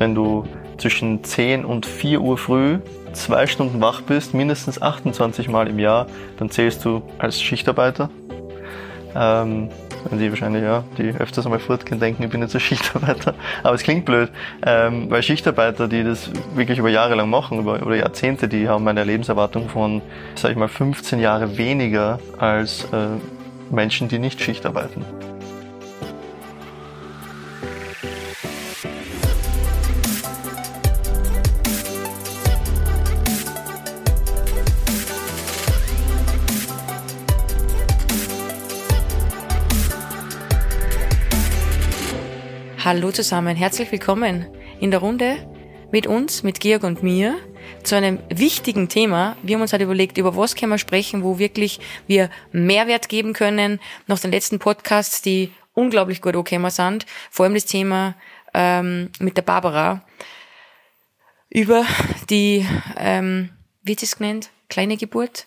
wenn du zwischen 10 und 4 Uhr früh zwei Stunden wach bist, mindestens 28 Mal im Jahr, dann zählst du als Schichtarbeiter. Ähm, die wahrscheinlich, ja, die öfters einmal fortgehen, denken, ich bin jetzt ein Schichtarbeiter. Aber es klingt blöd, ähm, weil Schichtarbeiter, die das wirklich über Jahre lang machen, über, oder Jahrzehnte, die haben eine Lebenserwartung von, sag ich mal, 15 Jahre weniger als äh, Menschen, die nicht Schicht arbeiten. Hallo zusammen, herzlich willkommen in der Runde mit uns, mit Georg und mir, zu einem wichtigen Thema. Wir haben uns halt überlegt, über was können wir sprechen, wo wirklich wir Mehrwert geben können. Nach den letzten Podcasts, die unglaublich gut angekommen sind, vor allem das Thema ähm, mit der Barbara über die, ähm, wie ist es genannt, kleine Geburt?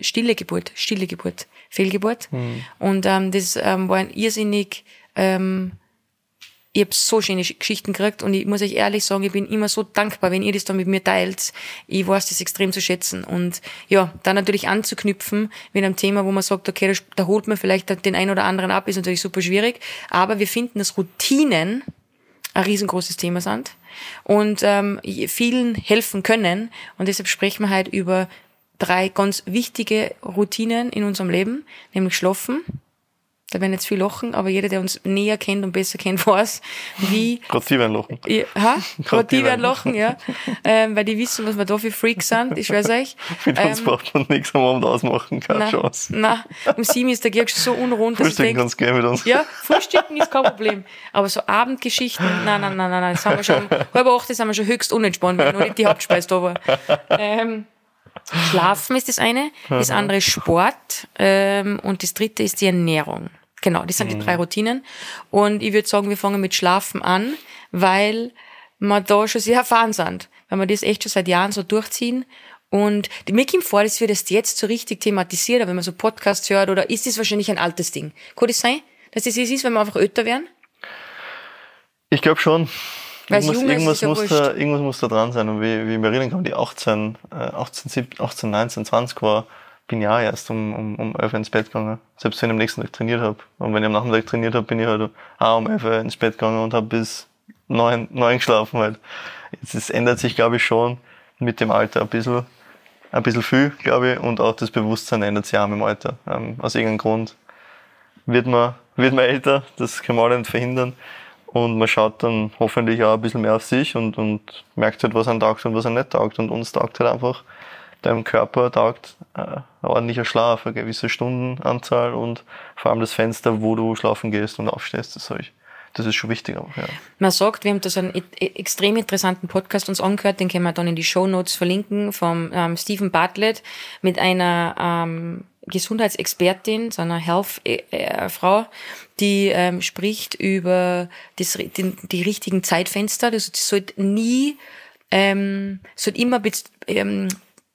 Stille Geburt, stille Geburt, Fehlgeburt. Mhm. Und ähm, das ähm, war ein irrsinnig ähm, ich habe so schöne Geschichten gekriegt und ich muss euch ehrlich sagen, ich bin immer so dankbar, wenn ihr das dann mit mir teilt. Ich weiß das extrem zu schätzen. Und ja, dann natürlich anzuknüpfen mit einem Thema, wo man sagt, okay, da, holt man vielleicht den einen oder anderen ab, ist natürlich super schwierig. Aber wir finden, dass Routinen ein riesengroßes Thema sind und ähm, vielen helfen können. Und deshalb sprechen wir heute über drei ganz wichtige Routinen in unserem Leben, nämlich Schlafen, da werden jetzt viel lachen, aber jeder, der uns näher kennt und besser kennt, weiß, wie. Gerade die werden lachen. Ja, ha? Gerade die werden lachen, ja. Ähm, weil die wissen, was wir da für Freaks sind, ich schwör's euch. Mit uns ähm, braucht man nichts am Abend ausmachen, keine na, Chance. Nein, um sieben ist der Georg so unrund, dass Frühstücken kannst gerne mit uns. Ja, Frühstücken ist kein Problem. Aber so Abendgeschichten, nein, nein, nein, nein, nein, das haben wir schon, halb acht sind wir schon höchst unentspannt, weil noch nicht die Hauptspeise da war. Ähm, Schlafen ist das eine, das andere Sport ähm, und das dritte ist die Ernährung. Genau, das sind mhm. die drei Routinen. Und ich würde sagen, wir fangen mit Schlafen an, weil wir da schon sehr erfahren sind. Weil wir das echt schon seit Jahren so durchziehen. Und mir kommt vor, dass wir das jetzt so richtig thematisiert, wenn man so Podcasts hört, oder ist das wahrscheinlich ein altes Ding? Kann das sein, dass das ist, wenn wir einfach älter werden? Ich glaube schon. Irgendwas, irgendwas, muss da, irgendwas muss da dran sein. Und wie, wie erinnern kann, die 18, 18, 17, 18, 19, 20 war, bin ja erst um, um, um 11 ins Bett gegangen. Selbst wenn ich am nächsten Tag trainiert habe. Und wenn ich am Nachmittag trainiert habe, bin ich halt auch um 11 ins Bett gegangen und habe bis 9, 9 geschlafen halt. Jetzt, es ändert sich, glaube ich, schon mit dem Alter ein bisschen, ein bisschen viel, glaube ich. Und auch das Bewusstsein ändert sich auch mit dem Alter. Ähm, aus irgendeinem Grund wird man, wird man älter. Das kann man alle nicht verhindern. Und man schaut dann hoffentlich auch ein bisschen mehr auf sich und, und merkt halt, was einem taugt und was einem nicht taugt. Und uns taugt halt einfach deinem Körper taugt äh, ordentlicher Schlaf, eine gewisse Stundenanzahl und vor allem das Fenster, wo du schlafen gehst und aufstehst, das, ich, das ist schon wichtig auch, ja. Man sagt, wir haben da so einen extrem interessanten Podcast uns angehört, den können wir dann in die Show Notes verlinken, vom ähm, Stephen Bartlett mit einer ähm, Gesundheitsexpertin, so einer Health-Frau, äh, die ähm, spricht über das, die, die richtigen Zeitfenster. Das sollte nie, ähm, sollte immer ähm,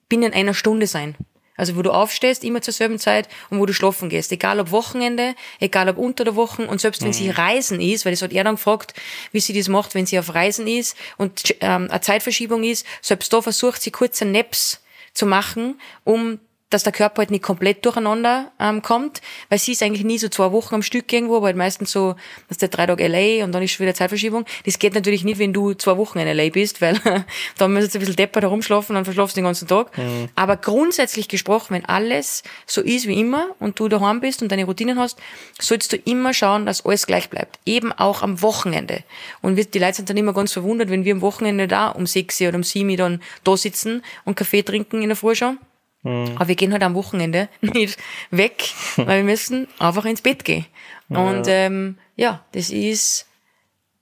binnen einer Stunde sein. Also wo du aufstehst, immer zur selben Zeit und wo du schlafen gehst. Egal ob Wochenende, egal ob unter der Woche und selbst wenn mhm. sie Reisen ist, weil das hat er dann gefragt, wie sie das macht, wenn sie auf Reisen ist und ähm, eine Zeitverschiebung ist, selbst da versucht sie kurze Naps zu machen, um dass der Körper halt nicht komplett durcheinander ähm, kommt, weil sie ist eigentlich nie so zwei Wochen am Stück irgendwo, aber halt meistens so, dass der drei Tage LA und dann ist schon wieder Zeitverschiebung. Das geht natürlich nicht, wenn du zwei Wochen in LA bist, weil dann müsstest du ein bisschen deppert herumschlafen und verschlafst den ganzen Tag. Mhm. Aber grundsätzlich gesprochen, wenn alles so ist wie immer und du daheim bist und deine Routinen hast, sollst du immer schauen, dass alles gleich bleibt. Eben auch am Wochenende. Und die Leute sind dann immer ganz verwundert, wenn wir am Wochenende da um sechs oder um sieben dann da sitzen und Kaffee trinken in der Früh schon Mhm. Aber wir gehen halt am Wochenende nicht weg, weil wir müssen einfach ins Bett gehen. Ja. Und ähm, ja, das ist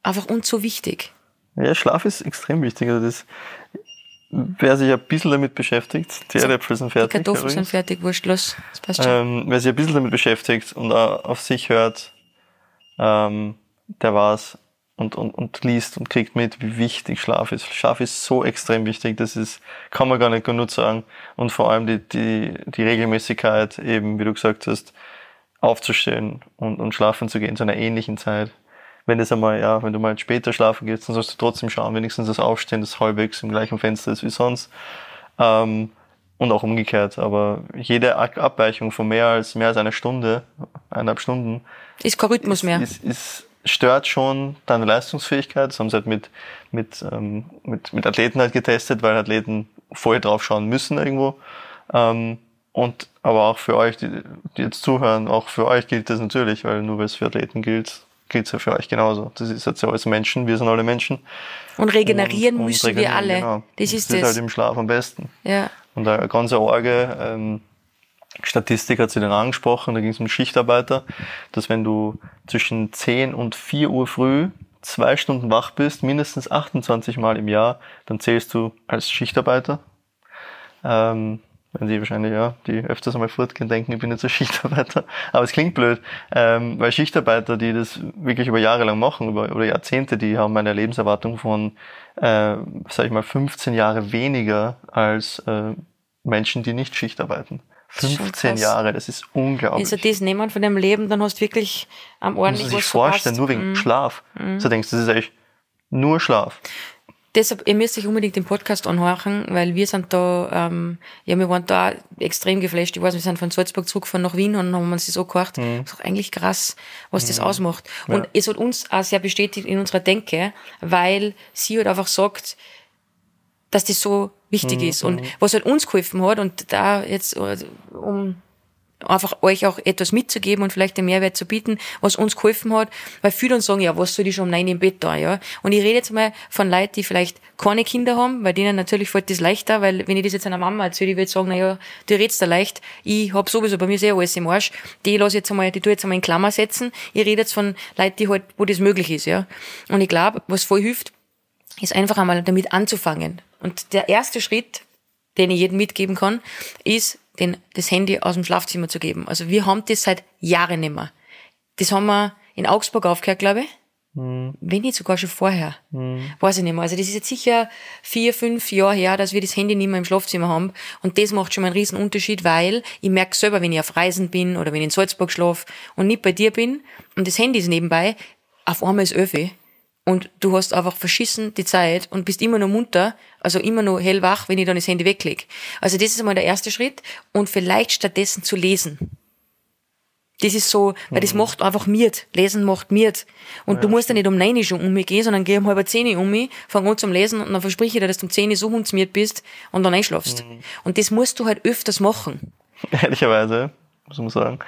einfach uns so wichtig. Ja, Schlaf ist extrem wichtig. Also das, wer sich ein bisschen damit beschäftigt, die so, Äpfel sind fertig. Die Kartoffeln sind fertig, wurscht, los, das passt schon. Ähm, wer sich ein bisschen damit beschäftigt und auf sich hört, ähm, der weiß, und, und, und liest und kriegt mit, wie wichtig Schlaf ist. Schlaf ist so extrem wichtig, das ist, kann man gar nicht genug sagen. Und vor allem die, die, die Regelmäßigkeit, eben, wie du gesagt hast, aufzustehen und, und schlafen zu gehen zu einer ähnlichen Zeit. wenn es einmal, ja, wenn du mal später schlafen gehst, dann sollst du trotzdem schauen, wenigstens das Aufstehen, das halbwegs im gleichen Fenster ist wie sonst. Ähm, und auch umgekehrt. Aber jede Abweichung von mehr als mehr als einer Stunde, eineinhalb Stunden, ist kein Rhythmus mehr. Ist, ist, stört schon deine Leistungsfähigkeit. Das haben sie halt mit, mit, ähm, mit, mit Athleten halt getestet, weil Athleten vorher drauf schauen müssen irgendwo. Ähm, und aber auch für euch, die, die jetzt zuhören, auch für euch gilt das natürlich, weil nur weil es für Athleten gilt, gilt es ja für euch genauso. Das ist jetzt ja alles Menschen, wir sind alle Menschen. Und regenerieren und, und müssen regenerieren, wir alle. Genau. Das, das ist, das. halt im Schlaf am besten. Ja. Und eine ganz arge ähm, Statistik hat sie dann angesprochen, da ging es um Schichtarbeiter, dass wenn du zwischen 10 und 4 Uhr früh zwei Stunden wach bist, mindestens 28 Mal im Jahr, dann zählst du als Schichtarbeiter. Ähm, wenn sie wahrscheinlich, ja, die öfters einmal fortgehen, denken, ich bin jetzt ein Schichtarbeiter. Aber es klingt blöd, ähm, weil Schichtarbeiter, die das wirklich über Jahre lang machen, über, oder Jahrzehnte, die haben eine Lebenserwartung von, äh, sag ich mal, 15 Jahre weniger als äh, Menschen, die nicht Schicht arbeiten. 15 Jahre, das ist unglaublich. Wenn sie das nehmen von deinem Leben, dann hast du wirklich am ordentlich was sich vorstellen, nur wegen mm. Schlaf. Mm. So denkst du, das ist eigentlich nur Schlaf deshalb, ihr müsst euch unbedingt den Podcast anhören, weil wir sind da, ähm, ja, wir waren da extrem geflasht. Ich weiß, wir sind von Salzburg zurückgefahren nach Wien und haben uns das so gehört. Mhm. Das ist eigentlich krass, was mhm. das ausmacht. Und ja. es hat uns auch sehr bestätigt in unserer Denke, weil sie halt einfach sagt, dass das so wichtig mhm. ist. Und mhm. was halt uns geholfen hat, und da jetzt, äh, um einfach euch auch etwas mitzugeben und vielleicht den Mehrwert zu bieten, was uns geholfen hat, weil viele dann sagen, ja, was soll ich schon um neun im Bett da, ja. Und ich rede jetzt mal von Leuten, die vielleicht keine Kinder haben, weil denen natürlich fällt das leichter, weil wenn ich das jetzt einer Mama erzähle, ich würde sagen, na ja, du redest da leicht, ich hab sowieso bei mir sehr alles im Arsch, die lasse ich jetzt einmal, die tue jetzt einmal in Klammer setzen, ich rede jetzt von Leuten, die halt, wo das möglich ist, ja. Und ich glaube, was voll hilft, ist einfach einmal damit anzufangen. Und der erste Schritt, den ich jedem mitgeben kann, ist, den, das Handy aus dem Schlafzimmer zu geben. Also wir haben das seit Jahren nicht mehr. Das haben wir in Augsburg aufgehört, glaube ich. Mhm. Wenn nicht sogar schon vorher. Mhm. Weiß ich nicht mehr. Also das ist jetzt sicher vier, fünf Jahre her, dass wir das Handy nicht mehr im Schlafzimmer haben. Und das macht schon mal einen riesen Unterschied, weil ich merke selber, wenn ich auf Reisen bin oder wenn ich in Salzburg schlafe und nicht bei dir bin und das Handy ist nebenbei, auf einmal ist Öffi und du hast einfach verschissen die Zeit und bist immer noch munter, also immer noch hellwach, wenn ich dann das Handy weglege. Also das ist einmal der erste Schritt und vielleicht stattdessen zu lesen. Das ist so, weil das mhm. macht einfach miert. Lesen macht miert. Und ja, du musst ja nicht um neun schon um mich gehen, sondern geh um halb zehn um mich, fang an zum Lesen und dann verspreche ich dir, dass du um zehn so hundsmiert bist und dann einschlafst. Mhm. Und das musst du halt öfters machen. Ehrlicherweise, muss man sagen.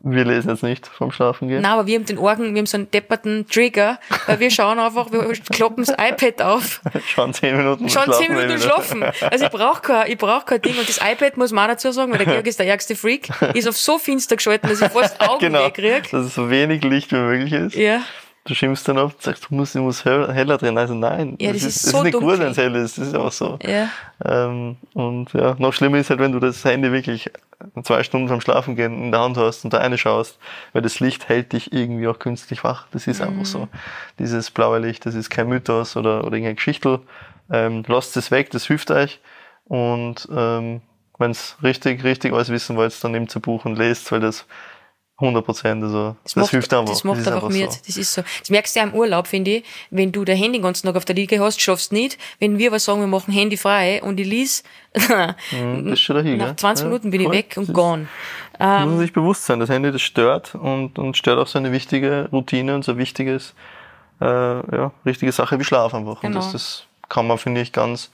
Wir lesen jetzt nicht vom Schlafen gehen. Nein, aber wir haben den Orgen, wir haben so einen depperten Trigger, weil wir schauen einfach, wir kloppen das iPad auf. Schauen zehn Minuten Schauen zehn Minuten schlafen. Also ich brauche kein, ich brauch kein Ding. Und das iPad muss man auch dazu sagen, weil der Georg ist der ärgste Freak, ist auf so finster geschalten, dass ich fast Augen genau, kriege. Dass es so wenig Licht wie möglich ist. Ja. Du schimpfst dann oft, sagst, du musst, du musst heller drin. Also nein, ja, das, das ist, ist, so ist nicht dunkel. gut, wenn es hell ist. Das ist auch so. Ja. Ähm, und ja, noch schlimmer ist halt, wenn du das Handy wirklich zwei Stunden vom Schlafen gehen in der Hand hast und da eine schaust, weil das Licht hält dich irgendwie auch künstlich wach. Das ist mhm. einfach so. Dieses blaue Licht, das ist kein Mythos oder, oder irgendeine Geschichte. Ähm, lasst es weg, das hilft euch. Und ähm, wenn es richtig, richtig alles wissen wollt, dann nehmt ein Buch und lest, weil das 100 Prozent, also das, das macht, hilft einfach. Das macht das einfach mit, so. das ist so. Das merkst du ja im Urlaub, finde ich, wenn du dein Handy den ganzen Tag auf der Liege hast, schaffst nicht. Wenn wir aber sagen, wir machen Handy frei und ich lies, mhm, das ist schon dahin, nach 20 ja, Minuten bin voll. ich weg und gone. Ähm, muss man sich bewusst sein, das Handy, das stört und, und stört auch so eine wichtige Routine und so ein wichtiges, äh, ja, richtige Sache wie Schlaf einfach. Genau. Und das, das kann man, finde ich, ganz,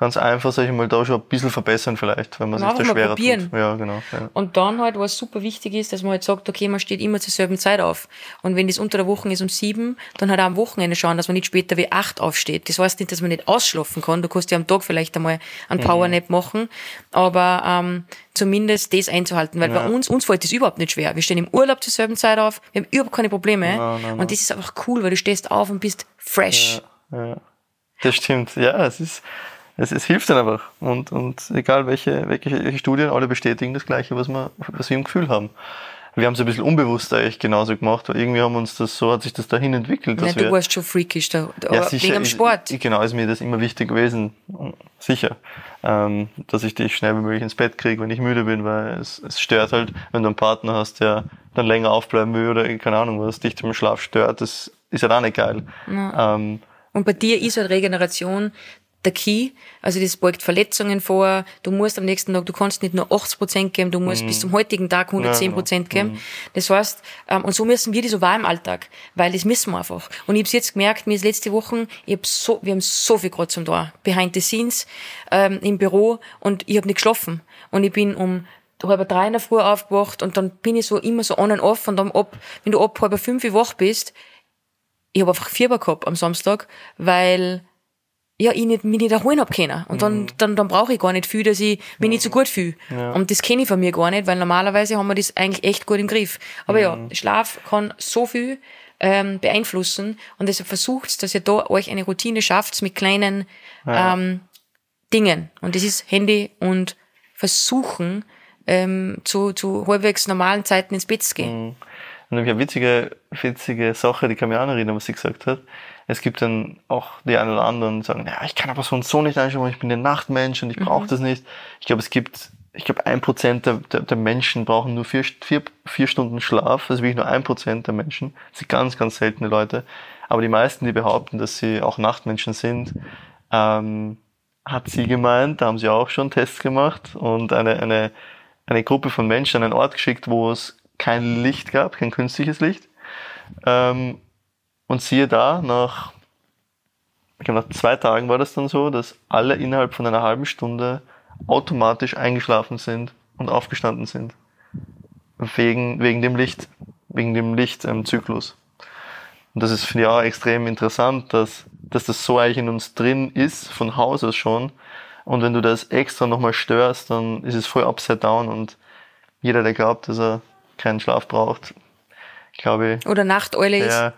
ganz einfach, sag ich mal, da schon ein bisschen verbessern vielleicht, wenn man sich da schwerer probieren. tut. Ja, genau. Ja. Und dann halt, was super wichtig ist, dass man halt sagt, okay, man steht immer zur selben Zeit auf. Und wenn das unter der Woche ist um sieben, dann halt auch am Wochenende schauen, dass man nicht später wie acht aufsteht. Das heißt nicht, dass man nicht ausschlafen kann. Du kannst ja am Tag vielleicht einmal einen mhm. Powernap mhm. machen, aber ähm, zumindest das einzuhalten, weil ja. bei uns, uns fällt das überhaupt nicht schwer. Wir stehen im Urlaub zur selben Zeit auf, wir haben überhaupt keine Probleme. Nein, nein, nein. Und das ist einfach cool, weil du stehst auf und bist fresh. Ja, ja. Das stimmt. Ja, es ist, es, es hilft dann einfach. Und, und egal welche, welche Studien, alle bestätigen das Gleiche, was wir, was wir im Gefühl haben. wir haben es ein bisschen unbewusst eigentlich genauso gemacht, weil irgendwie haben uns das, so hat sich das dahin entwickelt. Ja, du warst schon freakish da, da ja, sicher, wegen dem Sport. Ich, genau, ist mir das immer wichtig gewesen, sicher, ähm, dass ich dich schnell wie möglich ins Bett kriege, wenn ich müde bin, weil es, es stört halt, wenn du einen Partner hast, der dann länger aufbleiben will oder keine Ahnung was, dich zum Schlaf stört, das ist halt auch nicht geil. Ja. Ähm, und bei dir ist halt Regeneration der Key. Also das beugt Verletzungen vor. Du musst am nächsten Tag, du kannst nicht nur 80 Prozent geben, du musst mhm. bis zum heutigen Tag 110 Prozent geben. Mhm. Das heißt, ähm, und so müssen wir das so wahr im Alltag, weil das müssen wir einfach. Und ich habe jetzt gemerkt, mir ist letzte Woche, ich hab so, wir haben so viel gerade zum da, behind the scenes, ähm, im Büro und ich habe nicht geschlafen. Und ich bin um halb drei in der Früh aufgewacht und dann bin ich so immer so on and off und dann ab, wenn du ab halb fünf wach bist, ich habe einfach Fieber gehabt am Samstag, weil ja, ich nicht, mich nicht erholen hab können. Und dann, mhm. dann, dann brauche ich gar nicht viel, dass ich mich nicht so gut fühle. Ja. Und das kenne ich von mir gar nicht, weil normalerweise haben wir das eigentlich echt gut im Griff. Aber mhm. ja, Schlaf kann so viel ähm, beeinflussen und deshalb versucht dass ihr da euch eine Routine schafft mit kleinen ja. ähm, Dingen. Und das ist Handy und versuchen, ähm, zu, zu halbwegs normalen Zeiten ins Bett zu gehen. Mhm. Und ich habe eine witzige, witzige Sache, die kann mich auch noch erinnern, was sie gesagt hat. Es gibt dann auch die einen oder anderen, die sagen, ja, ich kann aber so und so nicht einschauen, ich bin ein Nachtmensch und ich brauche mhm. das nicht. Ich glaube, es gibt, ich glaube, ein Prozent der, der, der, Menschen brauchen nur vier, vier, vier Stunden Schlaf. Also wirklich nur ein Prozent der Menschen. Das sind ganz, ganz seltene Leute. Aber die meisten, die behaupten, dass sie auch Nachtmenschen sind, ähm, hat sie gemeint, da haben sie auch schon Tests gemacht und eine, eine, eine Gruppe von Menschen an einen Ort geschickt, wo es kein Licht gab, kein künstliches Licht. Ähm, und siehe da, nach, ich glaube, nach zwei Tagen war das dann so, dass alle innerhalb von einer halben Stunde automatisch eingeschlafen sind und aufgestanden sind. Wegen, wegen dem Licht, wegen dem Lichtzyklus. Ähm, und das ist, finde ich, auch extrem interessant, dass, dass das so eigentlich in uns drin ist, von Haus aus schon. Und wenn du das extra nochmal störst, dann ist es voll upside down und jeder, der glaubt, dass er keinen Schlaf braucht, glaube ich. Oder Nachteule ist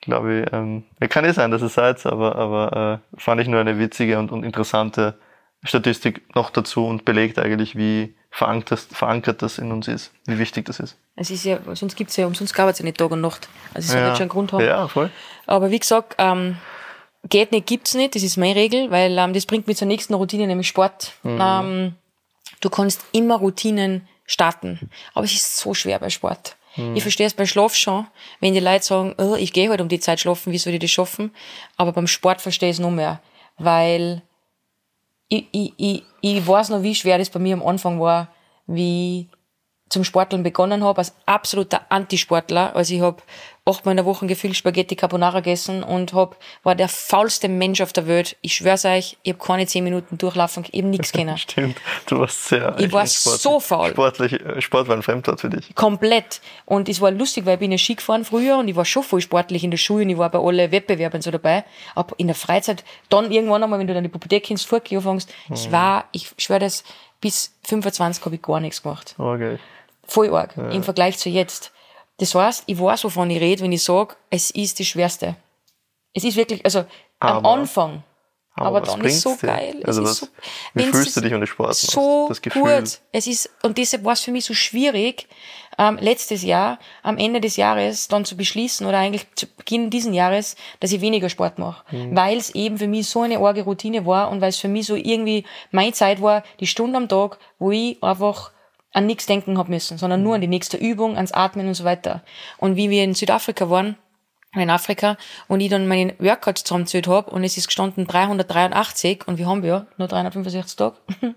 glaube ich. Ähm, kann ja sein, dass es seid, aber, aber äh, fand ich nur eine witzige und, und interessante Statistik noch dazu und belegt eigentlich, wie verankert, verankert das in uns ist, wie wichtig das ist. Es ist ja, sonst gibt's ja, umsonst gab es ja nicht Tag und Nacht. Also es ja. wird schon einen Grund haben. Ja, voll. Aber wie gesagt, ähm, geht nicht, gibt's nicht, das ist meine Regel, weil ähm, das bringt mich zur nächsten Routine, nämlich Sport. Mhm. Ähm, du kannst immer Routinen starten, aber es ist so schwer bei Sport. Mhm. Ich verstehe es beim Schlaf schon, wenn die Leute sagen, oh, ich gehe halt um die Zeit schlafen, wie soll ich das schaffen? Aber beim Sport verstehe ich es noch mehr, weil ich, ich, ich, ich weiß noch, wie schwer das bei mir am Anfang war, wie zum Sporteln begonnen habe, als absoluter Antisportler. Also ich habe achtmal in der Woche gefühlt Spaghetti Carbonara gegessen und hab, war der faulste Mensch auf der Welt. Ich schwör's euch, ich habe keine zehn Minuten durchlaufen, eben nichts kennen. Stimmt, du warst sehr Ich war so faul. Sportlich, äh, Sport war ein Fremdwort für dich. Komplett. Und es war lustig, weil ich bin ja Ski gefahren früher und ich war schon voll sportlich in der Schule und ich war bei allen Wettbewerben so dabei. Aber in der Freizeit, dann irgendwann einmal, wenn du dann die Pubertät Vorgehen anfängst, mhm. ich war, ich schwör das, bis 25 habe ich gar nichts gemacht. Okay. Voll arg. Ja. Im Vergleich zu jetzt. Das heißt, ich weiß, wovon ich rede, wenn ich sage, es ist die schwerste. Es ist wirklich, also aber, am Anfang. Aber, aber dann ist es so dir? geil. Also was, so, wie fühlst du dich, wenn du Sport machst? So das Gefühl. gut. Es ist, und deshalb war es für mich so schwierig, ähm, letztes Jahr, am Ende des Jahres dann zu beschließen oder eigentlich zu Beginn diesen Jahres, dass ich weniger Sport mache. Mhm. Weil es eben für mich so eine arge Routine war und weil es für mich so irgendwie meine Zeit war, die Stunde am Tag, wo ich einfach an nichts denken hab müssen, sondern nur an die nächste Übung, ans Atmen und so weiter. Und wie wir in Südafrika waren, in Afrika, und ich dann meinen Workouts zusammengezählt hab und es ist gestanden 383 und wir haben ja nur 365 Tage, habe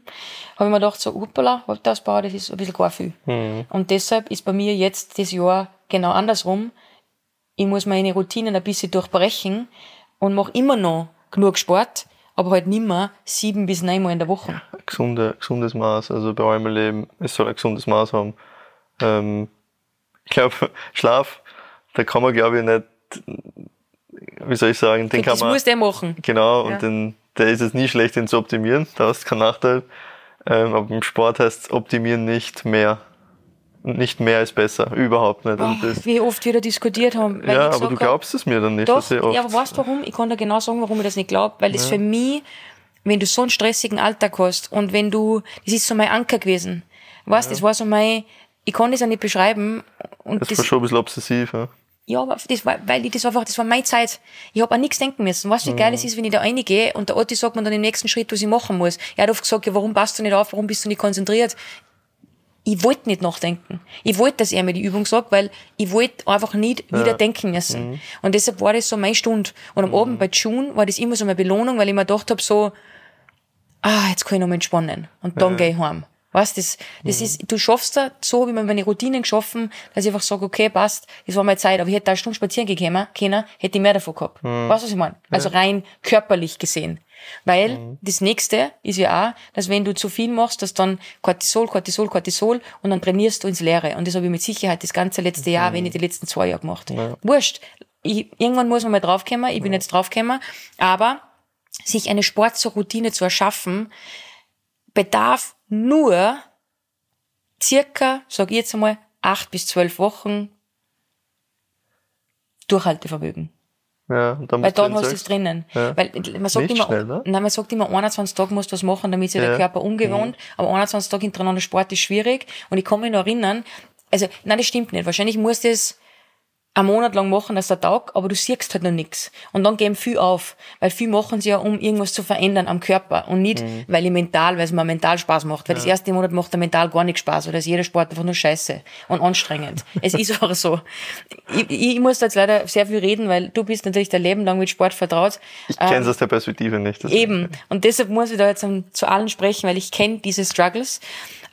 ich mir gedacht, so, hoppala, Hauptausbau, das ist ein bisschen gar viel. Mhm. Und deshalb ist bei mir jetzt das Jahr genau andersrum. Ich muss meine Routinen ein bisschen durchbrechen und mache immer noch genug Sport, aber halt nimmer sieben bis neunmal in der Woche. Ja, gesunde, gesundes Maß, also bei allem Leben, es soll ein gesundes Maß haben. Ähm, ich glaube, Schlaf, da kann man glaube ich nicht, wie soll ich sagen, den Für kann das man. muss der machen. Genau, ja. und den, der ist es nie schlecht, den zu optimieren, da hast du keinen Nachteil. Ähm, aber im Sport heißt optimieren nicht mehr nicht mehr ist besser, überhaupt nicht. Oh, wie oft wir da diskutiert haben. ja, aber du glaubst es mir dann nicht. Doch, ja, aber weißt du warum? Ich kann dir genau sagen, warum ich das nicht glaube. Weil es ja. für mich, wenn du so einen stressigen Alltag hast und wenn du, das ist so mein Anker gewesen. Weißt, ja. das war so mein, ich kann das ja nicht beschreiben. Und das, das war schon ein bisschen obsessiv, ja. Ja, aber das war, weil ich das einfach, das war meine Zeit. Ich habe an nichts denken müssen. Weißt du, wie geil es mhm. ist, wenn ich da reingehe und der Otti sagt mir dann im nächsten Schritt, was ich machen muss. Er hat oft gesagt, ja, warum passt du nicht auf, warum bist du nicht konzentriert? Ich wollte nicht nachdenken. Ich wollte, dass er mir die Übung sagt, weil ich wollte einfach nicht ja. wieder denken müssen. Mhm. Und deshalb war das so meine Stunde. Und am mhm. Abend bei June war das immer so eine Belohnung, weil ich mir gedacht habe, so, ah, jetzt kann ich noch mal entspannen. Und dann ja. gehe ich heim. Weißt, das, das mhm. ist, du schaffst da, so habe ich mir meine Routinen geschaffen, dass ich einfach sage, okay, passt, das war meine Zeit, aber ich hätte da eine Stunde spazieren gekommen, können, hätte ich mehr davon gehabt. Mhm. Weißt du, was ich meine? Also rein körperlich gesehen. Weil mhm. das nächste ist ja auch, dass wenn du zu viel machst, dass dann Cortisol, Cortisol, Cortisol und dann trainierst du ins Leere. Und das habe ich mit Sicherheit das ganze letzte Jahr, mhm. wenn nicht die letzten zwei Jahre gemacht. Ja. Wurscht. Ich, irgendwann muss man mal draufkommen, ich bin ja. jetzt draufgekommen, aber sich eine Sport zur Routine zu erschaffen, bedarf nur circa, sag ich jetzt einmal, acht bis zwölf Wochen Durchhaltevermögen. Ja, und dann Weil dann hast du es drinnen. Ja. Weil man sagt Nicht immer, schnell, ne? nein, man sagt immer, 21 Tage musst du was machen, damit sich ja. der Körper umgewohnt. Mhm. Aber 21 Tage hintereinander Sport ist schwierig. Und ich kann mich noch erinnern, also, nein, das stimmt nicht. Wahrscheinlich muss das einen Monat lang machen, dass der Tag, aber du siehst halt noch nichts. Und dann geben viel auf, weil viel machen sie ja, um irgendwas zu verändern am Körper und nicht, mhm. weil ich mental, weil es mir mental Spaß macht. Weil ja. das erste Monat macht der mental gar nicht Spaß, oder ist jeder Sport einfach nur scheiße und anstrengend. es ist auch so. Ich, ich, muss da jetzt leider sehr viel reden, weil du bist natürlich dein Leben lang mit Sport vertraut. Ich kenne es ähm, aus der Perspektive nicht. Eben. Und deshalb muss ich da jetzt zu allen sprechen, weil ich kenne diese Struggles.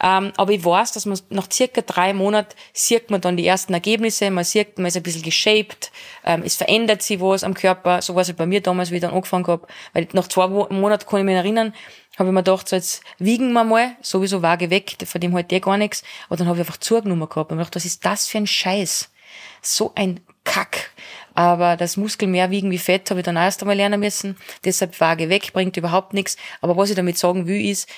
Ähm, aber ich weiß, dass man nach circa drei Monaten sieht man dann die ersten Ergebnisse, man sieht, man ist ein bisschen geshaped, ähm, es verändert sich was am Körper, so war es bei mir damals, wie ich dann angefangen habe, weil nach zwei Monaten kann ich mich erinnern, habe ich mir gedacht, so jetzt wiegen wir mal, sowieso Waage weg, von dem halt eh gar nichts, und dann habe ich einfach zugenommen gehabt und mir gedacht, was ist das für ein Scheiß? So ein Kack. Aber das Muskel mehr wiegen wie Fett habe ich dann erst einmal lernen müssen. Deshalb Waage weg, bringt überhaupt nichts. Aber was ich damit sagen will, ist,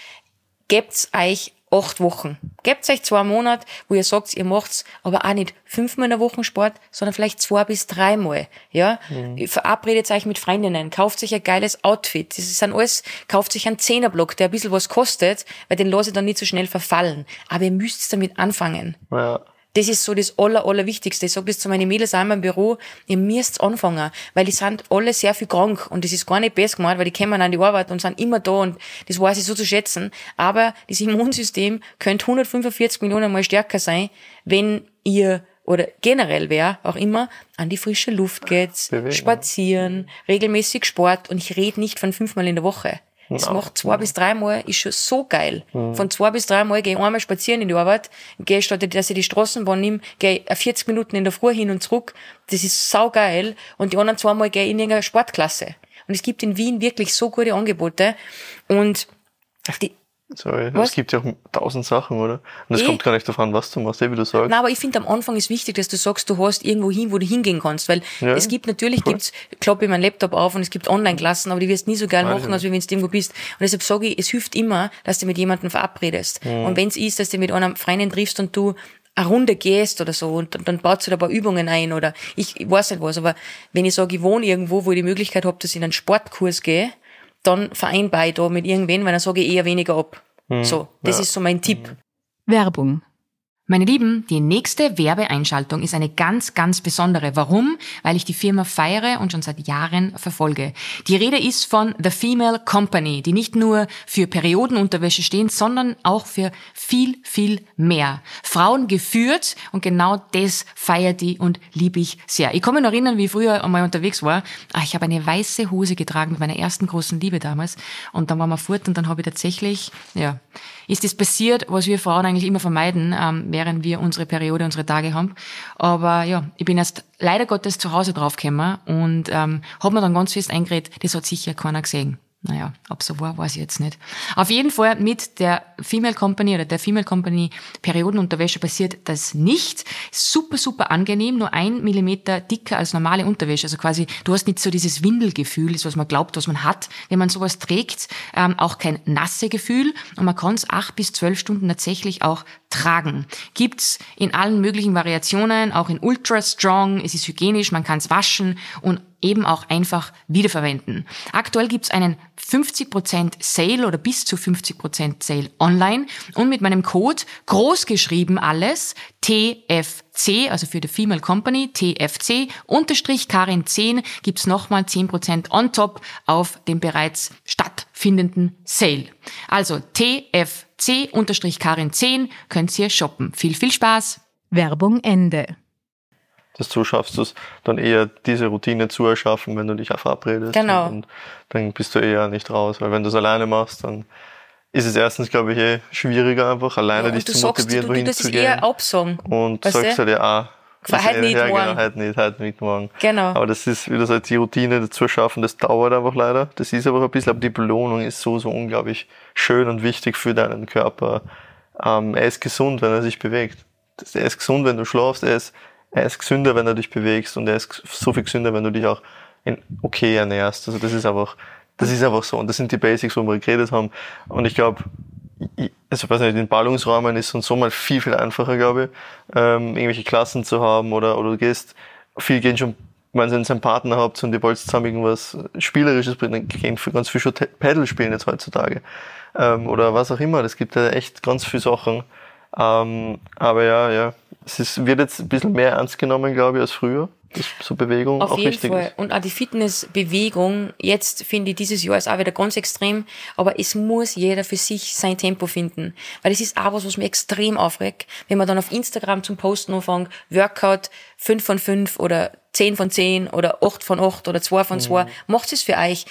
gebt's euch acht Wochen. Gebt euch zwei Monate, wo ihr sagt, ihr macht's aber auch nicht fünfmal in der Woche Sport, sondern vielleicht zwei bis dreimal. Ja? Mhm. Verabredet euch mit Freundinnen, kauft euch ein geiles Outfit. Das ist dann alles, kauft euch einen Zehnerblock, der ein bisschen was kostet, weil den lasse ich dann nicht so schnell verfallen. Aber ihr müsst damit anfangen. Ja. Das ist so das Aller, Allerwichtigste. Ich sage das zu meinen Mädels einmal im Büro, ihr müsst anfangen, weil die sind alle sehr viel krank und das ist gar nicht besser gemacht, weil die kommen an die Arbeit und sind immer da und das weiß ich so zu schätzen. Aber das Immunsystem könnte 145 Millionen mal stärker sein, wenn ihr oder generell wer auch immer an die frische Luft geht, spazieren, regelmäßig Sport und ich rede nicht von fünfmal in der Woche. Das ja. macht zwei bis dreimal, ist schon so geil. Mhm. Von zwei bis dreimal gehe ich einmal spazieren in die Arbeit, gehe statt dass ich die Straßenbahn nehme, gehe 40 Minuten in der Früh hin und zurück. Das ist sau geil. Und die anderen zweimal gehe ich in irgendeine Sportklasse. Und es gibt in Wien wirklich so gute Angebote. Und die, Sorry, was? es gibt ja auch tausend Sachen, oder? Und es kommt gar nicht davon, was du machst, eh, wie du sagst. Nein, aber ich finde am Anfang ist wichtig, dass du sagst, du hast irgendwo hin, wo du hingehen kannst, weil ja, es gibt natürlich, cool. gibt's, klappe ich meinen Laptop auf und es gibt Online-Klassen, aber die wirst nie so geil Weiß machen, als wenn du irgendwo bist. Und deshalb sage ich, es hilft immer, dass du mit jemandem verabredest. Mhm. Und wenn es ist, dass du mit einer Freundin triffst und du eine Runde gehst oder so und dann, dann baut du da ein paar Übungen ein oder ich, ich weiß nicht was, aber wenn ich sage, ich wohne irgendwo, wo ich die Möglichkeit habe, dass ich in einen Sportkurs gehe, dann vereinbare ich da mit irgendwen, weil dann sage ich eher weniger ab. Mhm. So, das ja. ist so mein Tipp. Werbung. Meine Lieben, die nächste Werbeeinschaltung ist eine ganz, ganz besondere. Warum? Weil ich die Firma feiere und schon seit Jahren verfolge. Die Rede ist von The Female Company, die nicht nur für Periodenunterwäsche stehen, sondern auch für viel, viel mehr. Frauen geführt und genau das feiert die und liebe ich sehr. Ich mich noch erinnern, wie ich früher einmal unterwegs war. Ah, ich habe eine weiße Hose getragen mit meiner ersten großen Liebe damals und dann waren wir fort und dann habe ich tatsächlich, ja, ist das passiert, was wir Frauen eigentlich immer vermeiden, ähm, während wir unsere Periode, unsere Tage haben. Aber ja, ich bin erst leider Gottes zu Hause draufgekommen und ähm, habe mir dann ganz fest eingeredet, das hat sicher keiner gesehen. Naja, ob so war, weiß ich jetzt nicht. Auf jeden Fall mit der Female Company oder der Female Company Periodenunterwäsche passiert das nicht. Super, super angenehm, nur ein Millimeter dicker als normale Unterwäsche. Also quasi, du hast nicht so dieses Windelgefühl, das was man glaubt, was man hat, wenn man sowas trägt. Ähm, auch kein nasse Gefühl und man kann es acht bis zwölf Stunden tatsächlich auch tragen. Gibt's in allen möglichen Variationen, auch in Ultra Strong. Es ist hygienisch, man kann es waschen und eben auch einfach wiederverwenden. Aktuell gibt's einen 50% Sale oder bis zu 50% Sale online und mit meinem Code großgeschrieben alles TFC, also für die Female Company, TFC, unterstrich Karin 10 gibt's nochmal 10% on top auf dem bereits stattfindenden Sale. Also TFC unterstrich Karin 10 könnt ihr shoppen. Viel, viel Spaß! Werbung Ende dass du schaffst es dann eher diese Routine zu erschaffen, wenn du dich auch verabredest. Genau. Und dann bist du eher nicht raus, weil wenn du es alleine machst, dann ist es erstens, glaube ich, eh schwieriger einfach, alleine ja, dich zu motivieren, wohin zu gehen. eher absagen. Und weißt sagst du? halt ja auch, Halt nicht ja, morgen. Genau, halt nicht, halt nicht morgen. Genau. Aber das ist, wie du sagst, die Routine dazu schaffen, das dauert einfach leider. Das ist aber ein bisschen, aber die Belohnung ist so, so unglaublich schön und wichtig für deinen Körper. Ähm, er ist gesund, wenn er sich bewegt. Er ist gesund, wenn du schlafst. Er ist er ist gesünder, wenn du dich bewegst und er ist so viel gesünder, wenn du dich auch in okay ernährst. Also das ist einfach, das ist einfach so. Und das sind die Basics, wo wir geredet haben. Und ich glaube, also weiß nicht, in Ballungsräumen ist es so mal viel, viel einfacher, glaube ich, ähm, irgendwelche Klassen zu haben oder, oder du gehst, viel gehen schon, wenn ihr einen Partner habt und ihr wollt zusammen irgendwas Spielerisches bringen, gehen für ganz viel schon Paddle spielen jetzt heutzutage. Ähm, oder was auch immer. Es gibt ja echt ganz viele Sachen. Ähm, aber ja, ja, es ist, wird jetzt ein bisschen mehr ernst genommen, glaube ich, als früher. Dass so Bewegung Auf auch jeden wichtig Fall. ist. Und auch die Fitnessbewegung, jetzt finde ich, dieses Jahr ist auch wieder ganz extrem, aber es muss jeder für sich sein Tempo finden. Weil es ist auch was, was mich extrem aufregt, wenn man dann auf Instagram zum Posten anfängt, Workout 5 von 5 oder 10 von 10 oder 8 von 8 oder 2 von 2. Mhm. Macht es für euch.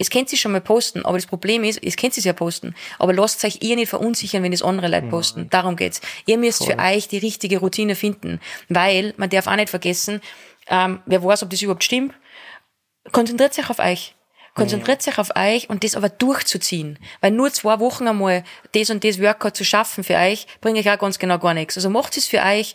Es könnt ihr schon mal posten, aber das Problem ist, es könnt ihr ja posten, aber lasst euch ihr nicht verunsichern, wenn es andere Leute posten. Nein. Darum geht's. Ihr müsst Voll. für euch die richtige Routine finden, weil man darf auch nicht vergessen, ähm, wer weiß, ob das überhaupt stimmt. Konzentriert sich auf euch. Konzentriert sich auf euch und das aber durchzuziehen. Weil nur zwei Wochen einmal das und das Workout zu schaffen für euch, bringt euch auch ganz genau gar nichts. Also macht es für euch,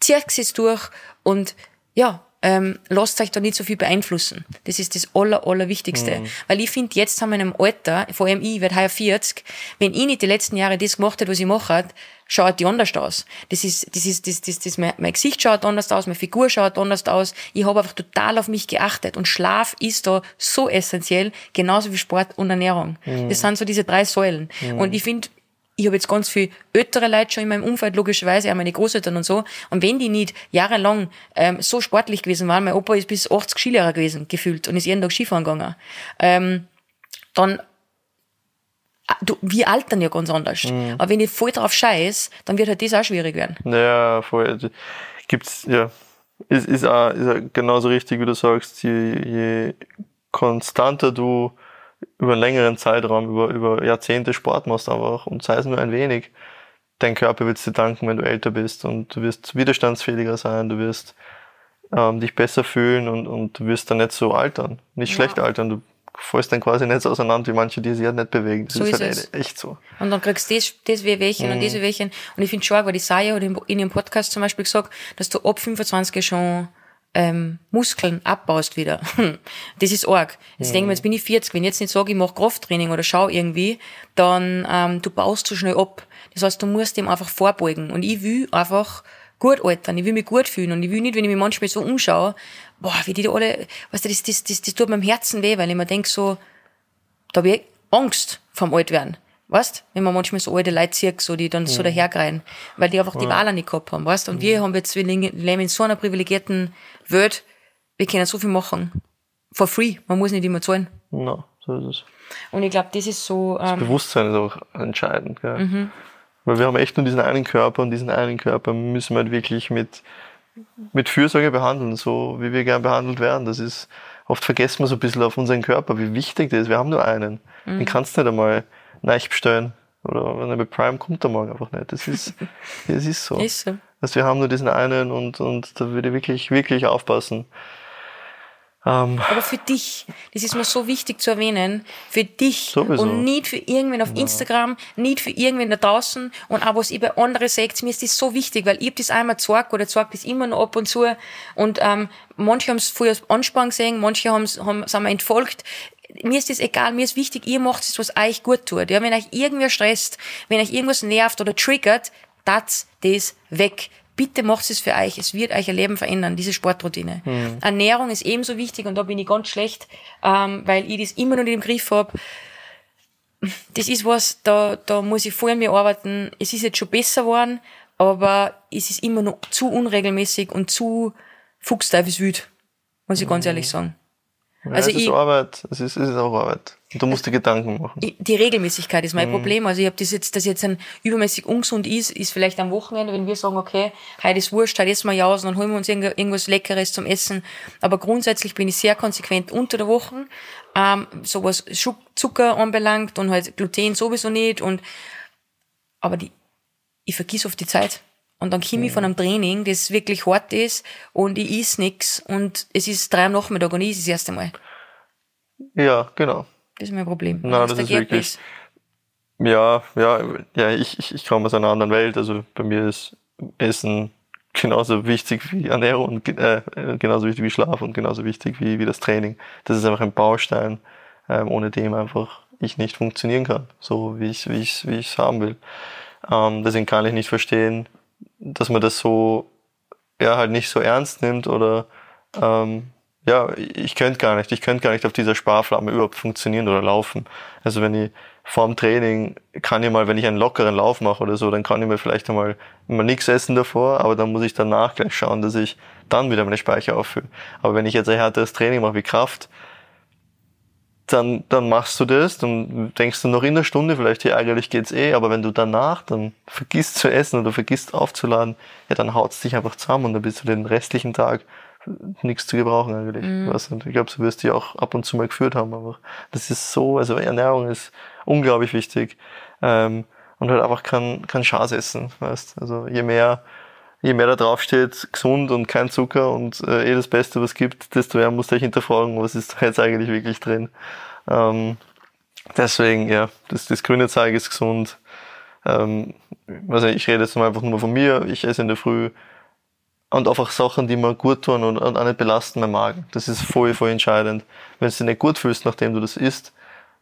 zieht es durch und ja, ähm, lasst euch da nicht so viel beeinflussen. Das ist das Aller, Allerwichtigste. Mhm. Weil ich finde, jetzt haben wir in einem Alter, vor allem ich, werde heuer 40, wenn ich nicht die letzten Jahre das gemacht hätte, was ich mache, schaut die anders aus. Das ist, das ist, das, das, das, mein, mein Gesicht schaut anders aus, meine Figur schaut anders aus. Ich habe einfach total auf mich geachtet. Und Schlaf ist da so essentiell, genauso wie Sport und Ernährung. Mhm. Das sind so diese drei Säulen. Mhm. Und ich finde, ich habe jetzt ganz viel ältere Leute schon in meinem Umfeld, logischerweise, auch meine Großeltern und so. Und wenn die nicht jahrelang ähm, so sportlich gewesen waren, mein Opa ist bis 80 Skilehrer gewesen, gefühlt, und ist jeden Tag Skifahren gegangen, ähm, dann ah, du, wir altern ja ganz anders. Mhm. Aber wenn ich voll drauf scheiß, dann wird halt das auch schwierig werden. Ja, voll. Gibt's, ja. Ist, ist, auch, ist auch genauso richtig, wie du sagst, je, je konstanter du über einen längeren Zeitraum, über, über Jahrzehnte Sport machst einfach und sei es nur ein wenig, dein Körper wird es dir danken, wenn du älter bist und du wirst widerstandsfähiger sein, du wirst ähm, dich besser fühlen und, und du wirst dann nicht so altern, nicht ja. schlecht altern, du fällst dann quasi nicht so auseinander wie manche, die sich halt nicht bewegen. Das so ist, ist halt echt so. Und dann kriegst du das, das Wehwehchen mhm. und diese Wehwehchen. Und ich finde schon, weil die Saya hat in ihrem Podcast zum Beispiel gesagt, dass du ab 25 schon ähm, Muskeln abbaust wieder. das ist arg. Jetzt mhm. denke ich mir, jetzt bin ich 40, wenn ich jetzt nicht sage, ich mache Krafttraining oder schau irgendwie, dann ähm, du baust so schnell ab. Das heißt, du musst dem einfach vorbeugen. Und ich will einfach gut altern, ich will mich gut fühlen und ich will nicht, wenn ich mich manchmal so umschaue, boah, wie die da alle, weißt du, das, das, das, das tut meinem Herzen weh, weil ich mir denke so, da habe ich Angst vom Altwerden. Weißt, wenn man manchmal so alte Leute sieht, so, die dann mhm. so dahergreien, weil die einfach ja. die Wahl nicht gehabt haben, weißt? Und mhm. wir haben jetzt, wir leben in so einer privilegierten Welt, wir können so viel machen. For free. Man muss nicht immer zahlen. No, so ist es. Und ich glaube, das ist so. Ähm, das Bewusstsein ist auch entscheidend, gell? Mhm. Weil wir haben echt nur diesen einen Körper und diesen einen Körper müssen wir halt wirklich mit, mit Fürsorge behandeln, so wie wir gern behandelt werden. Das ist, oft vergessen wir so ein bisschen auf unseren Körper, wie wichtig das ist. Wir haben nur einen. Mhm. Den kannst du nicht einmal Neich bestellen. Oder wenn er mit Prime kommt, er morgen einfach nicht. Das ist, das ist so. Ist so. Also wir haben nur diesen einen und, und da würde ich wirklich, wirklich aufpassen. Ähm, Aber für dich, das ist mir so wichtig zu erwähnen, für dich sowieso. und nicht für irgendwen auf ja. Instagram, nicht für irgendwen da draußen und auch was ich bei anderen sagt, mir ist das so wichtig, weil ich hab das einmal gesagt oder gesagt das immer noch ab und zu und ähm, manche haben es früher Anspannung gesehen, manche haben's, haben sind mir entfolgt mir ist das egal, mir ist wichtig, ihr macht es, was euch gut tut. Ja, wenn euch irgendwer stresst, wenn euch irgendwas nervt oder triggert, das das weg. bitte macht es für euch. Es wird euch ein Leben verändern, diese Sportroutine. Mhm. Ernährung ist ebenso wichtig und da bin ich ganz schlecht, ähm, weil ich das immer noch nicht im Griff habe. Das ist was, da, da muss ich voll an mir arbeiten. Es ist jetzt schon besser geworden, aber es ist immer noch zu unregelmäßig und zu fuchsteufelswild, muss ich mhm. ganz ehrlich sagen. Ja, also es ist ich, Arbeit, es ist, es ist auch Arbeit. Und du musst dir Gedanken machen. Die Regelmäßigkeit ist mein mhm. Problem. Also ich habe das jetzt, dass jetzt ein übermäßig ungesund ist, ist vielleicht am Wochenende, wenn wir sagen, okay, heute ist Wurscht, heute essen wir ja aus und dann holen wir uns irgendwas Leckeres zum Essen. Aber grundsätzlich bin ich sehr konsequent unter der Woche, ähm, so was Zucker anbelangt und halt Gluten sowieso nicht und, aber die, ich vergiss oft die Zeit. Und dann komme ich von einem Training, das wirklich hart ist und ich is nix und es ist drei am Nachmittag und ich is das erste Mal. Ja, genau. Das ist mein Problem. Nein, das, das ist wirklich. Ja, ja, ja, ich, ich, ich komme aus einer anderen Welt. Also bei mir ist Essen genauso wichtig wie Ernährung und äh, genauso wichtig wie Schlaf und genauso wichtig wie, wie das Training. Das ist einfach ein Baustein, ähm, ohne dem einfach ich nicht funktionieren kann, so wie ich wie ich wie es haben will. Ähm, deswegen kann ich nicht verstehen, dass man das so ja halt nicht so ernst nimmt oder ähm, ja, ich könnte gar nicht, ich könnte gar nicht auf dieser Sparflamme überhaupt funktionieren oder laufen. Also wenn ich vorm Training kann ich mal, wenn ich einen lockeren Lauf mache oder so, dann kann ich mir vielleicht einmal mal nichts essen davor, aber dann muss ich danach gleich schauen, dass ich dann wieder meine Speicher auffülle. Aber wenn ich jetzt ein härteres Training mache wie Kraft, dann, dann machst du das, dann denkst du noch in der Stunde vielleicht, hey, eigentlich geht's eh, aber wenn du danach dann vergisst zu essen oder vergisst aufzuladen, ja, dann haut's dich einfach zusammen und dann bist du den restlichen Tag nichts zu gebrauchen eigentlich. Mhm. Weißt du? Ich glaube, so wirst du auch ab und zu mal geführt haben, aber das ist so, also Ernährung ist unglaublich wichtig. Ähm, und halt einfach kein, kein Schaß essen, weißt Also je mehr, je mehr da drauf steht, gesund und kein Zucker und äh, eh das Beste, was es gibt, desto mehr musst du dich hinterfragen, was ist da jetzt eigentlich wirklich drin. Ähm, deswegen, ja, das, das grüne Zeug ist gesund. Ähm, also ich rede jetzt einfach nur von mir. Ich esse in der Früh und einfach Sachen, die mir gut tun und, und auch nicht belasten mein Magen. Das ist voll, voll entscheidend. Wenn du dich nicht gut fühlst, nachdem du das isst,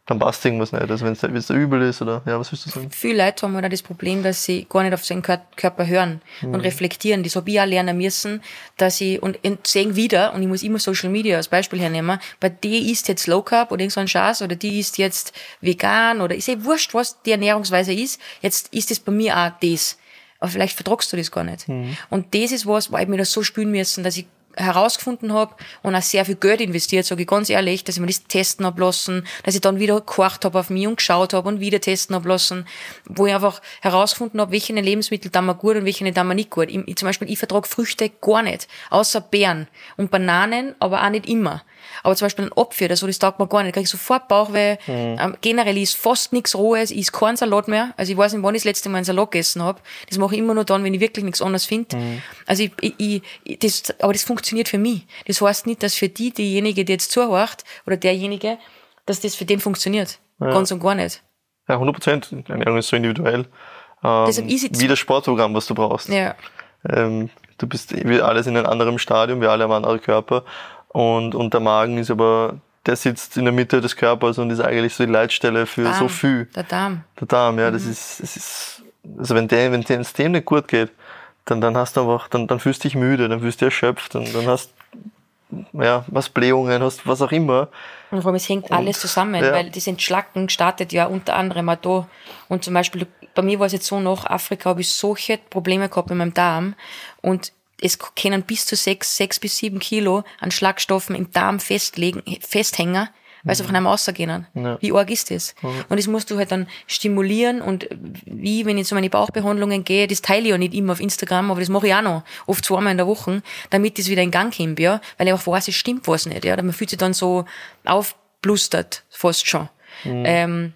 dann passt irgendwas nicht. Also wenn es da übel ist oder ja, was willst du sagen? Viele Leute haben halt das Problem, dass sie gar nicht auf seinen Körper hören mhm. und reflektieren. Das habe ich auch lernen müssen, dass ich und, und sehen wieder, und ich muss immer Social Media als Beispiel hernehmen, bei die ist jetzt Low Carb oder irgend so ein Scheiß oder die ist jetzt vegan oder ist eh wurscht, was die Ernährungsweise ist. Jetzt ist es bei mir auch das aber vielleicht vertragst du das gar nicht. Mhm. Und das ist was, wo ich mir das so spüren müssen, dass ich herausgefunden habe und auch sehr viel Geld investiert, sage ich ganz ehrlich, dass ich mir das testen habe lassen, dass ich dann wieder gekocht habe auf mich und geschaut habe und wieder testen habe lassen, wo ich einfach herausgefunden habe, welche Lebensmittel da mir gut und welche da mir nicht gut. Ich, zum Beispiel, ich vertrage Früchte gar nicht, außer Beeren und Bananen, aber auch nicht immer. Aber zum Beispiel ein Apfel oder so, das taugt mir gar nicht. Da krieg ich sofort Bauchweh. Mhm. Ähm, generell ist fast nichts Rohes, ist kein Salat mehr. Also ich weiß nicht, wann ich das letzte Mal einen Salat gegessen habe. Das mache ich immer nur dann, wenn ich wirklich nichts anderes finde. Mhm. Also ich, ich, ich, das, aber das funktioniert für mich. Das heißt nicht, dass für die, diejenige, die jetzt zuhört, oder derjenige, dass das für den funktioniert. Ja. Ganz und gar nicht. Ja, 100 Prozent. Ernährung ist so individuell. Ähm, wie das Sportprogramm, was du brauchst. Ja. Ähm, du bist wir alles in einem anderen Stadium, wir alle haben einen anderen Körper. Und, und der Magen ist aber, der sitzt in der Mitte des Körpers und ist eigentlich so die Leitstelle für Darm, so viel. Der Darm. Der Darm, ja, mhm. das ist, das ist, also wenn der, wenn es dem nicht gut geht, dann, dann hast du einfach, dann, dann fühlst du dich müde, dann fühlst du dich erschöpft und dann hast, ja, was Blähungen, hast was auch immer. Und vor allem, es hängt und, alles zusammen, ja. weil das Entschlacken startet ja unter anderem auch da. Und zum Beispiel, bei mir war es jetzt so, nach Afrika habe ich solche Probleme gehabt mit meinem Darm und es können bis zu sechs, sechs bis sieben Kilo an Schlagstoffen im Darm festlegen, festhängen, weil sie mhm. einfach nicht mehr rausgehen. Ja. Wie arg ist das? Mhm. Und das musst du halt dann stimulieren und wie, wenn ich zu meinen Bauchbehandlungen gehe, das teile ich ja nicht immer auf Instagram, aber das mache ich auch noch, oft zweimal in der Woche, damit das wieder in Gang kommt, ja, weil ich auch weiß, es stimmt was nicht, ja, man fühlt sich dann so aufblustert, fast schon. Mhm. Ähm,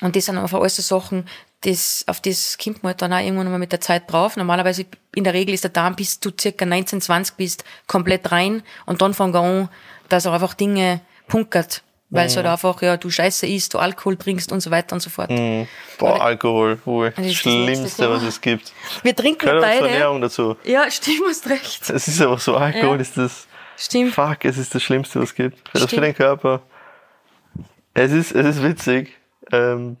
und das sind einfach alles so Sachen, das, auf das kommt man halt dann auch irgendwann mal mit der Zeit drauf. Normalerweise, in der Regel ist der Darm, bis du circa 19, 20 bist, komplett rein und dann fangen wir an, dass er einfach Dinge punkert. Weil es halt einfach, ja, du Scheiße isst, du Alkohol trinkst und so weiter und so fort. Mhm. Boah, Alkohol, wohl. Das, Schlimmste, was es gibt. Wir trinken Keine beide. Ernährung dazu. Ja, stimmt, hast recht. Es ist aber so, Alkohol ja. ist das. Stimmt. Fuck, es ist das Schlimmste, was es gibt. Für, das für den Körper. Es ist, es ist witzig. Ähm,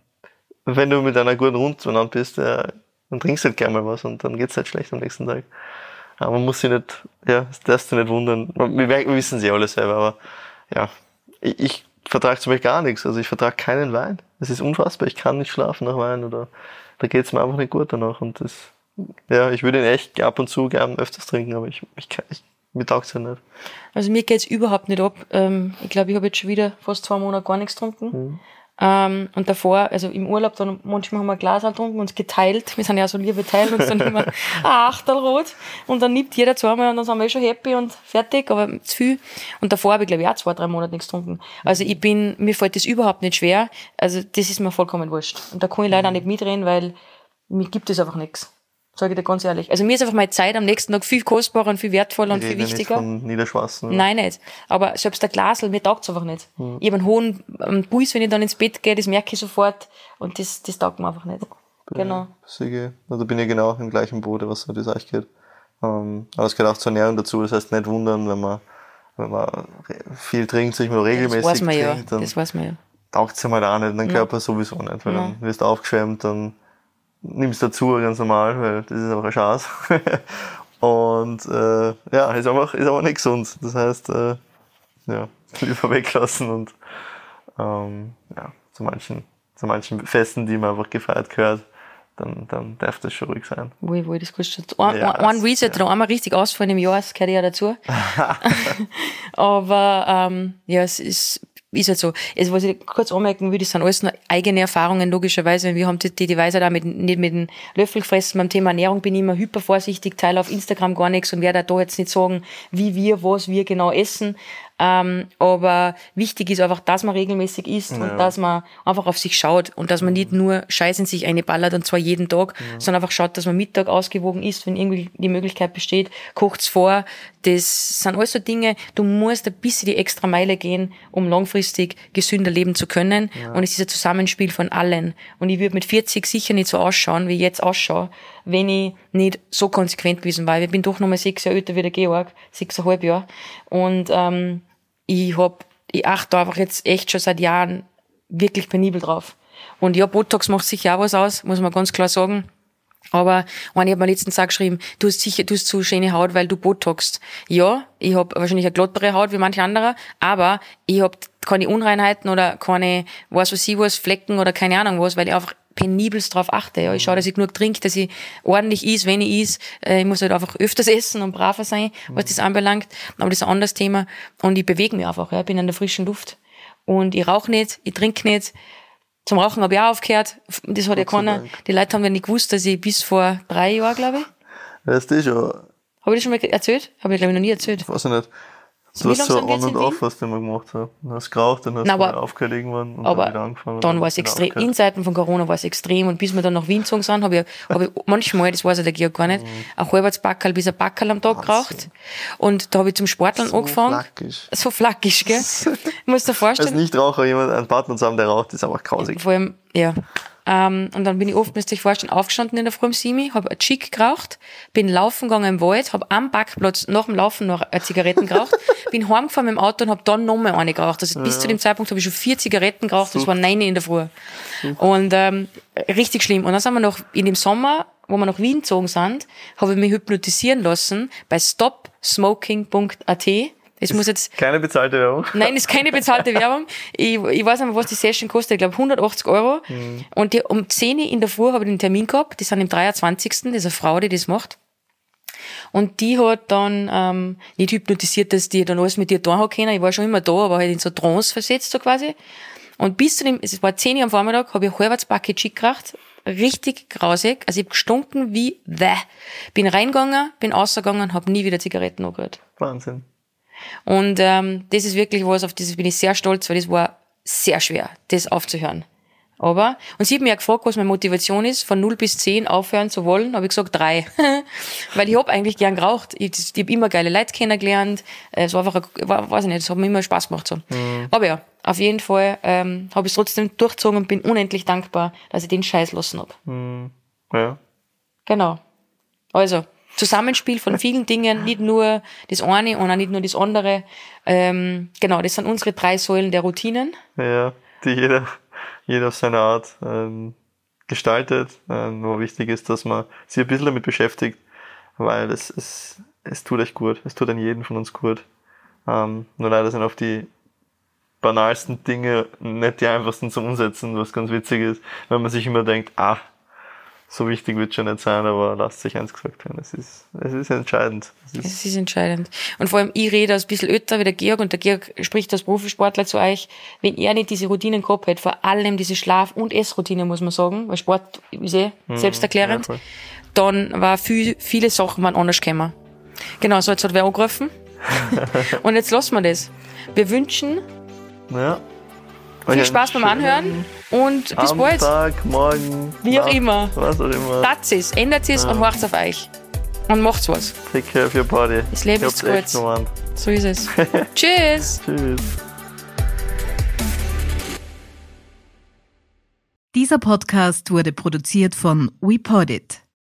wenn du mit einer guten Rund zueinander bist, äh, dann trinkst du halt gerne mal was und dann geht's halt schlecht am nächsten Tag. Aber man muss sich nicht, ja, das darfst du nicht wundern. Wir, wir wissen sie alle selber, aber ja, ich, ich vertrage zum Beispiel gar nichts. Also ich vertrage keinen Wein. Das ist unfassbar. Ich kann nicht schlafen nach Wein oder da geht's mir einfach nicht gut danach. Und das, ja, ich würde ihn echt ab und zu gern öfters trinken, aber ich, ich, ich mir taugt's ja nicht. Also mir geht's überhaupt nicht ab. Ähm, ich glaube, ich habe jetzt schon wieder fast zwei Monate gar nichts getrunken. Mhm. Ähm, und davor, also im Urlaub, dann manchmal haben wir ein Glas getrunken, uns geteilt. Wir sind ja so liebe Teil uns dann immer ein Achtelrot. Und dann nimmt jeder zweimal und dann sind wir eh schon happy und fertig, aber zu viel. Und davor habe ich, glaube ich, auch zwei, drei Monate nichts getrunken. Also ich bin, mir fällt das überhaupt nicht schwer. Also das ist mir vollkommen wurscht. Und da kann ich leider auch nicht mitreden, weil mir gibt es einfach nichts. Sage ich dir ganz ehrlich. Also mir ist einfach meine Zeit am nächsten Tag viel kostbarer und viel wertvoller und viel wichtiger. Nicht von Niederschwassen? Nein, nicht. Aber selbst der Glasel, mir taugt's einfach nicht. Hm. Ich habe einen hohen Puls, wenn ich dann ins Bett gehe, das merke ich sofort. Und das, das taugt mir einfach nicht. Bin genau. Ich, also bin ich genau im gleichen Boot, was so das euch geht. Ähm, aber es gehört auch zur Ernährung dazu. Das heißt, nicht wundern, wenn man, wenn man viel trinkt, sich mal regelmäßig das weiß man trinkt, ja. das weiß man ja. taugt's ja mal auch nicht, dein Körper sowieso nicht. Weil ja. dann wirst du aufgeschwemmt, dann nimmst dazu ganz normal, weil das ist einfach eine Chance. und äh, ja, ist einfach, ist aber nicht gesund. Das heißt, äh, ja, lieber weglassen und ähm, ja, zu manchen, zu manchen Festen, die man einfach gefeiert gehört, dann, dann darf das schon ruhig sein. Wo, wo das kostet. Ein, ja, ein Reset, ja. einmal richtig ausfallen im Jahr, das gehört ja dazu. Aber ähm, ja, es ist ist halt so. Also, was ich kurz anmerken das sind alles eigene Erfahrungen, logischerweise. Wir haben die, die, auch mit, nicht mit dem Löffel gefressen. Beim Thema Ernährung bin ich immer hyper vorsichtig, teile auf Instagram gar nichts und werde da jetzt nicht sagen, wie wir, was wir genau essen. Ähm, aber wichtig ist einfach, dass man regelmäßig isst ja. und dass man einfach auf sich schaut und dass man nicht nur Scheiß in sich eine ballert und zwar jeden Tag, ja. sondern einfach schaut, dass man Mittag ausgewogen isst, wenn irgendwie die Möglichkeit besteht, kocht's vor. Das sind alles so Dinge, du musst ein bisschen die extra Meile gehen, um langfristig gesünder leben zu können. Ja. Und es ist ein Zusammenspiel von allen. Und ich würde mit 40 sicher nicht so ausschauen, wie ich jetzt ausschaue, wenn ich nicht so konsequent gewesen war. Ich bin doch noch mal sechs Jahre älter wie der Georg, sechseinhalb Jahre. Und ähm, ich hab, ich achte einfach jetzt echt schon seit Jahren wirklich penibel drauf. Und ja, Botox macht sicher auch was aus, muss man ganz klar sagen. Aber eine, ich habe mir letztens auch geschrieben, du hast sicher, du hast zu schöne Haut, weil du Botoxst. Ja, ich habe wahrscheinlich eine glottere Haut wie manche andere, aber ich habe keine Unreinheiten oder keine, was weiß ich was, Flecken oder keine Ahnung was, weil ich einfach penibelst drauf achte. Ja. Ich schaue, dass ich genug trinke, dass ich ordentlich is, wenn ich is. Äh, ich muss halt einfach öfters essen und braver sein, was das anbelangt. Aber das ist ein anderes Thema. Und ich bewege mich einfach. Ja. Ich bin in der frischen Luft. Und ich rauche nicht, ich trinke nicht. Zum Rauchen habe ich auch aufgehört. Das hat ja keiner. Die Leute haben ja nicht gewusst, dass ich bis vor drei Jahren, glaube ich. Weißt du schon. Habe ich das schon mal erzählt? Habe ich, glaube ich, noch nie erzählt. Weiß ich nicht. Du hast so on und off, was du immer gemacht hast. Du hast geraucht, dann hast Nein, du aufgehört irgendwann und aber dann wieder angefangen. Dann war es extrem, in Zeiten von Corona war es extrem und bis wir dann nach Wien gezogen sind, habe ich, hab ich manchmal, das weiß ja der Georg gar nicht, mhm. ein halbes Backerl bis ein Backerl am Tag geraucht. Und da habe ich zum Sporteln so angefangen. Flackisch. So flackisch, gell? Ich muss dir vorstellen. Als Nichtraucher jemand, einen Partner zu haben, der raucht, ist einfach grausig. Vor allem, ja. Ähm, und dann bin ich oft, müsst ihr euch vorstellen, aufgestanden in der Früh um Simi, habe ein Chick geraucht, bin laufen gegangen im Wald, habe am Backplatz nach dem Laufen noch Zigaretten geraucht, bin heimgefahren mit dem Auto und habe dann nochmal eine geraucht. Also ja. bis zu dem Zeitpunkt habe ich schon vier Zigaretten geraucht, Super. das war neun in der Früh. Super. Und ähm, richtig schlimm. Und dann sind wir noch in dem Sommer, wo wir nach Wien gezogen sind, habe ich mich hypnotisieren lassen bei stopsmoking.at es muss jetzt. Keine bezahlte Werbung? Nein, ist keine bezahlte Werbung. Ich, ich weiß nicht, was die Session kostet. Ich glaube 180 Euro. Mhm. Und die, um 10 Uhr in der Früh habe ich den Termin gehabt. Die sind im 23. Das ist eine Frau, die das macht. Und die hat dann ähm, nicht hypnotisiert, dass die dann alles mit dir da können. Ich war schon immer da, aber halt in so Trance versetzt, so quasi. Und bis zu dem, es war 10 Uhr am Vormittag, habe ich ein halbes Paket Chick geraucht. Richtig grausig. Also ich habe gestunken wie the. Bin reingegangen, bin rausgegangen, habe nie wieder Zigaretten angehört. Wahnsinn. Und ähm, das ist wirklich was, auf das bin ich sehr stolz, weil das war sehr schwer, das aufzuhören. Aber, und sie hat mich ja gefragt, was meine Motivation ist, von 0 bis 10 aufhören zu wollen, habe ich gesagt, drei. Weil ich hab eigentlich gern geraucht. Ich, ich habe immer geile Leute kennengelernt. Es war einfach, war, weiß ich nicht, es hat mir immer Spaß gemacht. So. Mhm. Aber ja, auf jeden Fall ähm, habe ich es trotzdem durchgezogen und bin unendlich dankbar, dass ich den Scheiß lassen hab. Mhm. Ja. Genau. Also, Zusammenspiel von vielen Dingen, nicht nur das eine und auch nicht nur das andere. Ähm, genau, das sind unsere drei Säulen der Routinen. Ja, die jeder, jeder auf seine Art ähm, gestaltet. Äh, nur wichtig ist, dass man sich ein bisschen damit beschäftigt, weil es, es, es tut echt gut. Es tut an jeden von uns gut. Ähm, nur leider sind auf die banalsten Dinge nicht die einfachsten zum Umsetzen, was ganz witzig ist, wenn man sich immer denkt, ah, so wichtig wird schon nicht sein, aber lasst sich eins gesagt werden. Es ist, es ist entscheidend. Es ist, es ist entscheidend. Und vor allem, ich rede als ein bisschen öter wie der Georg und der Georg spricht als Profisportler zu euch. Wenn er nicht diese Routinen gehabt hätte, vor allem diese Schlaf- und Essroutine, muss man sagen, weil Sport ist eh mhm, selbsterklärend, ja, dann war viel, viele Sachen waren anders gekommen. Genau, so jetzt hat wer angerufen. und jetzt lassen wir das. Wir wünschen ja. Viel Spaß beim Anhören und bis bald. Tag, morgen. Wie auch immer. Was auch immer. Tat es, ändert es ja. und macht's auf euch. Und macht's was. Take care of your body. Das Leben ist kurz. So ist es. Tschüss. Tschüss. Dieser Podcast wurde produziert von WePodit.